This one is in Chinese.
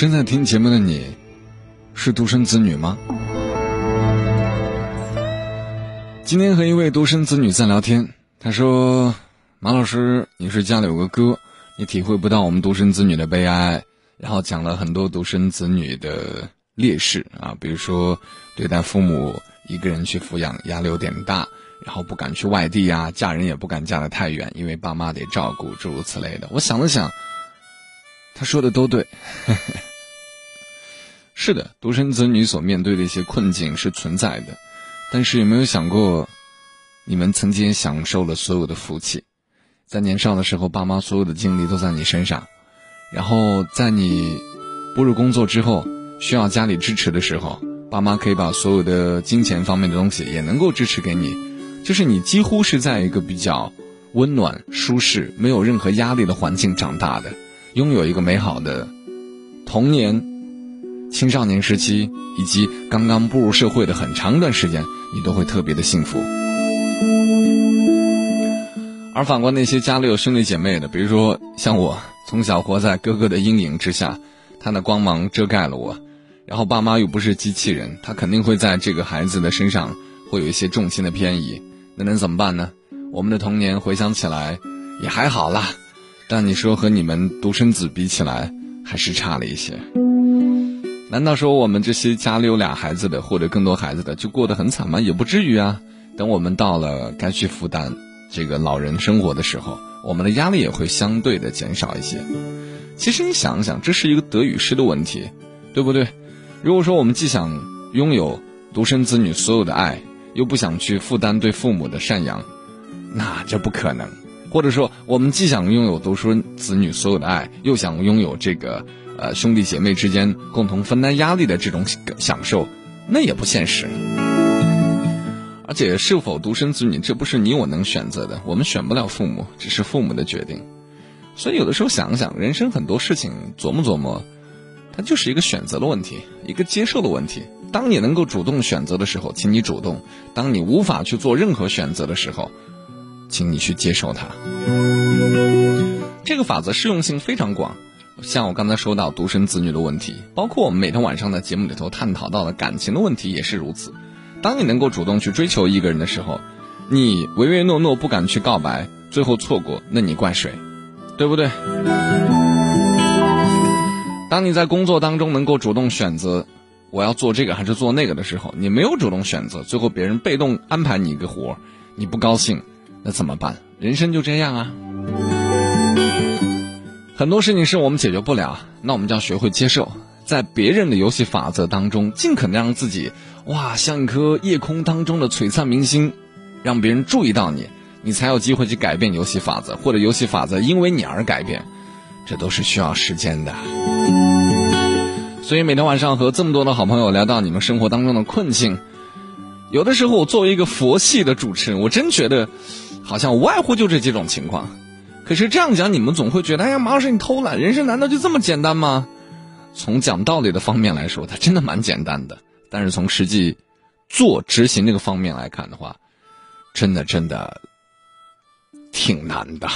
正在听节目的你，是独生子女吗？今天和一位独生子女在聊天，他说：“马老师，你是家里有个哥，你体会不到我们独生子女的悲哀。”然后讲了很多独生子女的劣势啊，比如说对待父母一个人去抚养压力有点大，然后不敢去外地啊，嫁人也不敢嫁得太远，因为爸妈得照顾，诸如此类的。我想了想，他说的都对。是的，独生子女所面对的一些困境是存在的，但是有没有想过，你们曾经享受了所有的福气，在年少的时候，爸妈所有的精力都在你身上。然后在你步入工作之后，需要家里支持的时候，爸妈可以把所有的金钱方面的东西也能够支持给你，就是你几乎是在一个比较温暖、舒适、没有任何压力的环境长大的，拥有一个美好的童年、青少年时期以及刚刚步入社会的很长一段时间，你都会特别的幸福。而反观那些家里有兄弟姐妹的，比如说像我。从小活在哥哥的阴影之下，他的光芒遮盖了我，然后爸妈又不是机器人，他肯定会在这个孩子的身上会有一些重心的偏移，那能怎么办呢？我们的童年回想起来也还好啦，但你说和你们独生子比起来，还是差了一些。难道说我们这些家里有俩孩子的或者更多孩子的就过得很惨吗？也不至于啊。等我们到了该去负担这个老人生活的时候。我们的压力也会相对的减少一些。其实你想想，这是一个得与失的问题，对不对？如果说我们既想拥有独生子女所有的爱，又不想去负担对父母的赡养，那这不可能。或者说，我们既想拥有独生子女所有的爱，又想拥有这个呃兄弟姐妹之间共同分担压力的这种享受，那也不现实。而且，是否独生子女，这不是你我能选择的。我们选不了父母，只是父母的决定。所以，有的时候想想，人生很多事情，琢磨琢磨，它就是一个选择的问题，一个接受的问题。当你能够主动选择的时候，请你主动；当你无法去做任何选择的时候，请你去接受它。这个法则适用性非常广，像我刚才说到独生子女的问题，包括我们每天晚上在节目里头探讨到的感情的问题，也是如此。当你能够主动去追求一个人的时候，你唯唯诺诺不敢去告白，最后错过，那你怪谁？对不对？当你在工作当中能够主动选择我要做这个还是做那个的时候，你没有主动选择，最后别人被动安排你一个活你不高兴，那怎么办？人生就这样啊。很多事情是我们解决不了，那我们就要学会接受。在别人的游戏法则当中，尽可能让自己哇像一颗夜空当中的璀璨明星，让别人注意到你，你才有机会去改变游戏法则，或者游戏法则因为你而改变，这都是需要时间的。所以每天晚上和这么多的好朋友聊到你们生活当中的困境，有的时候我作为一个佛系的主持人，我真觉得好像无外乎就这几种情况。可是这样讲，你们总会觉得，哎呀，马老师你偷懒，人生难道就这么简单吗？从讲道理的方面来说，它真的蛮简单的。但是从实际做执行这个方面来看的话，真的真的挺难的。